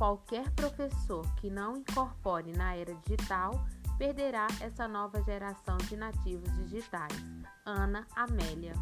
Qualquer professor que não incorpore na era digital perderá essa nova geração de nativos digitais. Ana Amélia